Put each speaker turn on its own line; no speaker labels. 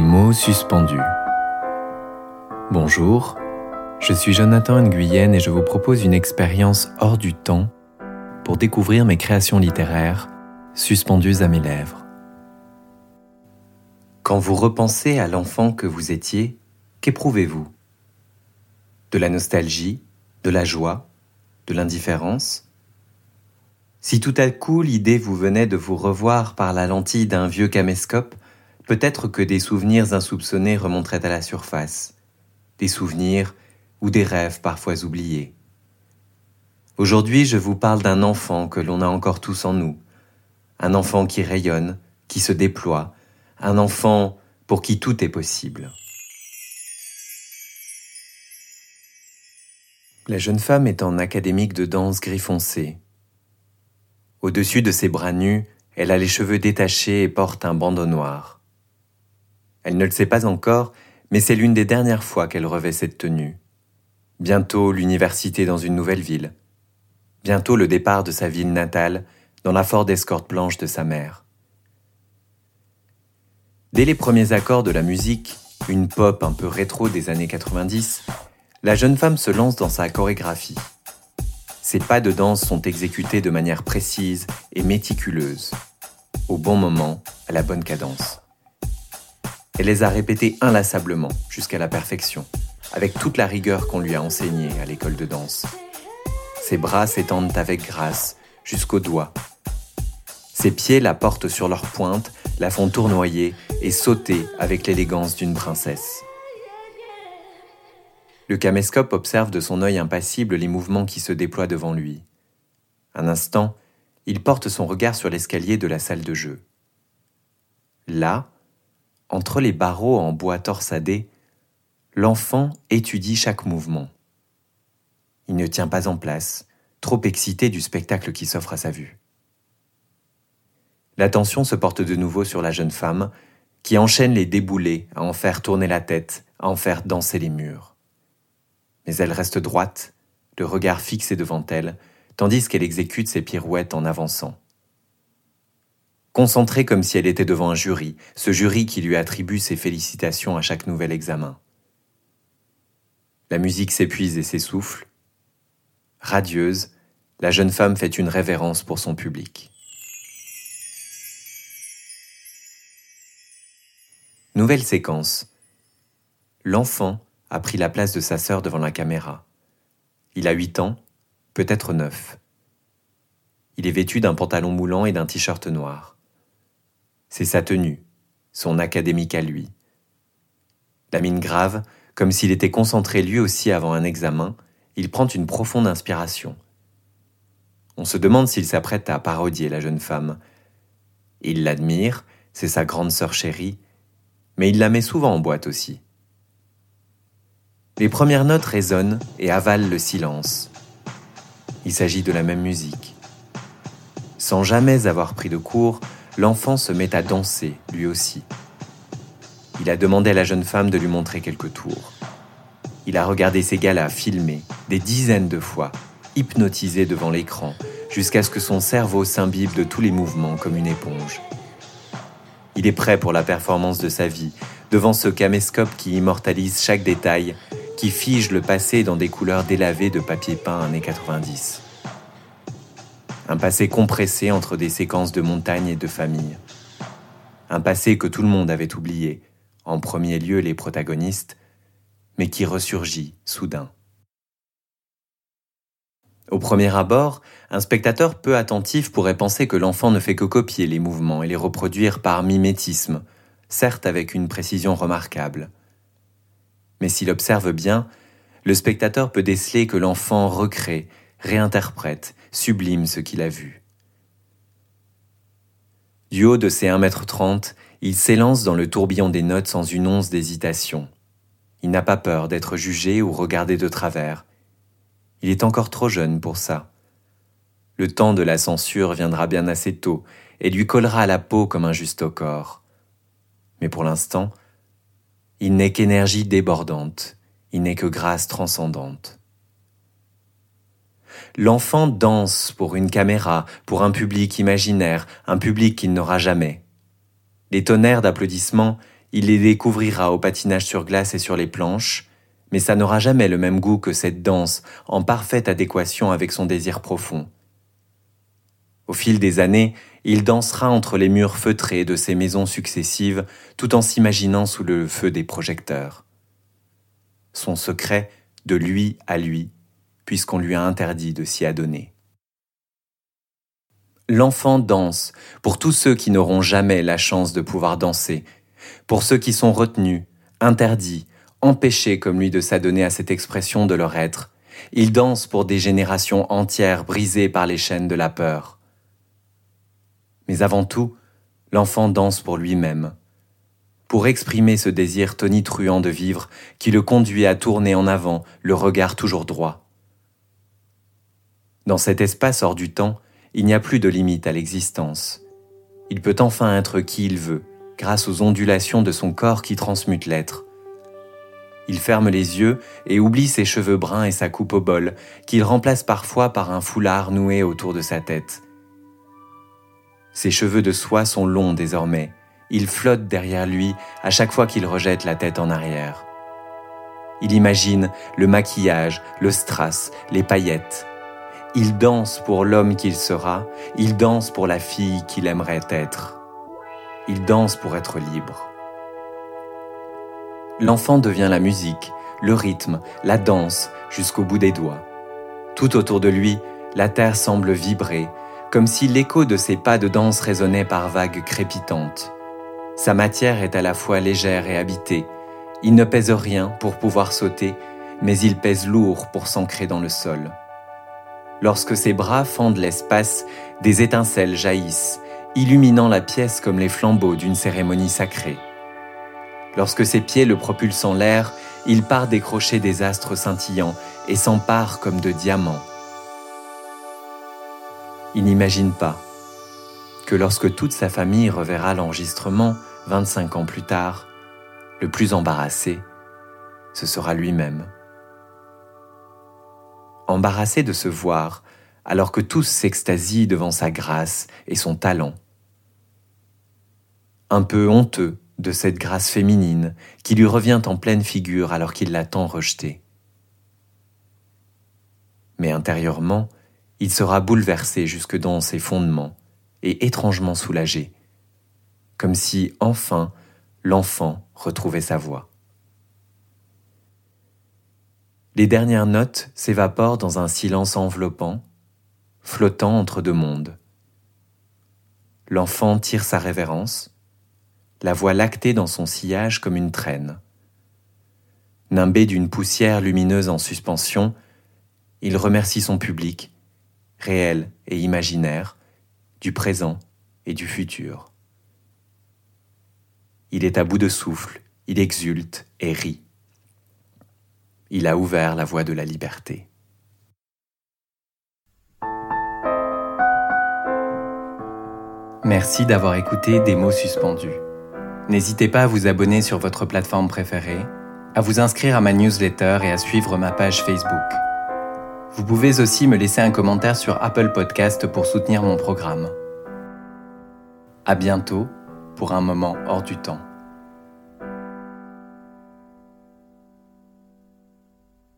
Mots suspendus. Bonjour, je suis Jonathan Nguyen et je vous propose une expérience hors du temps pour découvrir mes créations littéraires suspendues à mes lèvres. Quand vous repensez à l'enfant que vous étiez, qu'éprouvez-vous? De la nostalgie, de la joie, de l'indifférence? Si tout à coup l'idée vous venait de vous revoir par la lentille d'un vieux caméscope, peut-être que des souvenirs insoupçonnés remonteraient à la surface, des souvenirs ou des rêves parfois oubliés. Aujourd'hui, je vous parle d'un enfant que l'on a encore tous en nous, un enfant qui rayonne, qui se déploie, un enfant pour qui tout est possible. La jeune femme est en académique de danse gris foncé. Au-dessus de ses bras nus, elle a les cheveux détachés et porte un bandeau noir. Elle ne le sait pas encore, mais c'est l'une des dernières fois qu'elle revêt cette tenue. Bientôt l'université dans une nouvelle ville. Bientôt le départ de sa ville natale dans la Ford Escort blanche de sa mère. Dès les premiers accords de la musique, une pop un peu rétro des années 90, la jeune femme se lance dans sa chorégraphie. Ses pas de danse sont exécutés de manière précise et méticuleuse, au bon moment, à la bonne cadence. Elle les a répétées inlassablement, jusqu'à la perfection, avec toute la rigueur qu'on lui a enseignée à l'école de danse. Ses bras s'étendent avec grâce, jusqu'aux doigts. Ses pieds la portent sur leurs pointes, la font tournoyer et sauter avec l'élégance d'une princesse. Le caméscope observe de son œil impassible les mouvements qui se déploient devant lui. Un instant, il porte son regard sur l'escalier de la salle de jeu. Là, entre les barreaux en bois torsadé, l'enfant étudie chaque mouvement. Il ne tient pas en place, trop excité du spectacle qui s'offre à sa vue. L'attention se porte de nouveau sur la jeune femme, qui enchaîne les déboulés à en faire tourner la tête, à en faire danser les murs. Mais elle reste droite, le regard fixé devant elle, tandis qu'elle exécute ses pirouettes en avançant concentrée comme si elle était devant un jury, ce jury qui lui attribue ses félicitations à chaque nouvel examen. La musique s'épuise et s'essouffle. Radieuse, la jeune femme fait une révérence pour son public. Nouvelle séquence. L'enfant a pris la place de sa sœur devant la caméra. Il a huit ans, peut-être neuf. Il est vêtu d'un pantalon moulant et d'un t-shirt noir. C'est sa tenue, son académique à lui. La mine grave, comme s'il était concentré lui aussi avant un examen, il prend une profonde inspiration. On se demande s'il s'apprête à parodier la jeune femme. Il l'admire, c'est sa grande sœur chérie, mais il la met souvent en boîte aussi. Les premières notes résonnent et avalent le silence. Il s'agit de la même musique. Sans jamais avoir pris de cours, l'enfant se met à danser, lui aussi. Il a demandé à la jeune femme de lui montrer quelques tours. Il a regardé ses galas filmés des dizaines de fois, hypnotisé devant l'écran, jusqu'à ce que son cerveau s'imbibe de tous les mouvements comme une éponge. Il est prêt pour la performance de sa vie, devant ce caméscope qui immortalise chaque détail, qui fige le passé dans des couleurs délavées de papier peint années 90 un passé compressé entre des séquences de montagnes et de famille. Un passé que tout le monde avait oublié, en premier lieu les protagonistes, mais qui ressurgit soudain. Au premier abord, un spectateur peu attentif pourrait penser que l'enfant ne fait que copier les mouvements et les reproduire par mimétisme, certes avec une précision remarquable. Mais s'il observe bien, le spectateur peut déceler que l'enfant recrée, réinterprète, sublime ce qu'il a vu. Du haut de ses 1m30, il s'élance dans le tourbillon des notes sans une once d'hésitation. Il n'a pas peur d'être jugé ou regardé de travers. Il est encore trop jeune pour ça. Le temps de la censure viendra bien assez tôt et lui collera à la peau comme un juste corps. Mais pour l'instant, il n'est qu'énergie débordante, il n'est que grâce transcendante. L'enfant danse pour une caméra, pour un public imaginaire, un public qu'il n'aura jamais. Les tonnerres d'applaudissements, il les découvrira au patinage sur glace et sur les planches, mais ça n'aura jamais le même goût que cette danse en parfaite adéquation avec son désir profond. Au fil des années, il dansera entre les murs feutrés de ses maisons successives tout en s'imaginant sous le feu des projecteurs. Son secret, de lui à lui, puisqu'on lui a interdit de s'y adonner. L'enfant danse pour tous ceux qui n'auront jamais la chance de pouvoir danser, pour ceux qui sont retenus, interdits, empêchés comme lui de s'adonner à cette expression de leur être. Il danse pour des générations entières brisées par les chaînes de la peur. Mais avant tout, l'enfant danse pour lui-même, pour exprimer ce désir tonitruant de vivre qui le conduit à tourner en avant, le regard toujours droit. Dans cet espace hors du temps, il n'y a plus de limite à l'existence. Il peut enfin être qui il veut, grâce aux ondulations de son corps qui transmutent l'être. Il ferme les yeux et oublie ses cheveux bruns et sa coupe au bol, qu'il remplace parfois par un foulard noué autour de sa tête. Ses cheveux de soie sont longs désormais. Ils flottent derrière lui à chaque fois qu'il rejette la tête en arrière. Il imagine le maquillage, le strass, les paillettes. Il danse pour l'homme qu'il sera, il danse pour la fille qu'il aimerait être. Il danse pour être libre. L'enfant devient la musique, le rythme, la danse jusqu'au bout des doigts. Tout autour de lui, la terre semble vibrer, comme si l'écho de ses pas de danse résonnait par vagues crépitantes. Sa matière est à la fois légère et habitée. Il ne pèse rien pour pouvoir sauter, mais il pèse lourd pour s'ancrer dans le sol. Lorsque ses bras fendent l'espace, des étincelles jaillissent, illuminant la pièce comme les flambeaux d'une cérémonie sacrée. Lorsque ses pieds le propulsent en l'air, il part décrocher des astres scintillants et s'empare comme de diamants. Il n'imagine pas que lorsque toute sa famille reverra l'enregistrement 25 ans plus tard, le plus embarrassé, ce sera lui-même embarrassé de se voir, alors que tous s'extasient devant sa grâce et son talent. Un peu honteux de cette grâce féminine qui lui revient en pleine figure alors qu'il l'a tant rejetée. Mais intérieurement, il sera bouleversé jusque dans ses fondements et étrangement soulagé, comme si enfin l'enfant retrouvait sa voix. Les dernières notes s'évaporent dans un silence enveloppant, flottant entre deux mondes. L'enfant tire sa révérence, la voix lactée dans son sillage comme une traîne. Nimbé d'une poussière lumineuse en suspension, il remercie son public, réel et imaginaire, du présent et du futur. Il est à bout de souffle, il exulte et rit il a ouvert la voie de la liberté. Merci d'avoir écouté Des mots suspendus. N'hésitez pas à vous abonner sur votre plateforme préférée, à vous inscrire à ma newsletter et à suivre ma page Facebook. Vous pouvez aussi me laisser un commentaire sur Apple Podcast pour soutenir mon programme. À bientôt pour un moment hors du temps.